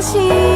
心。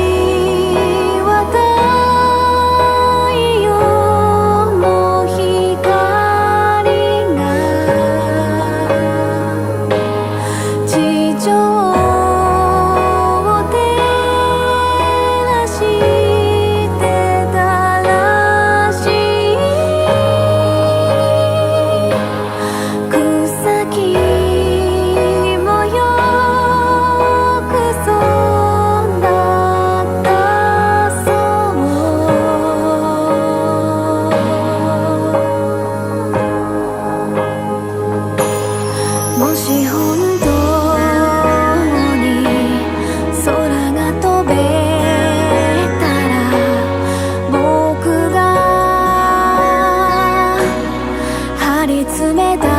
冷た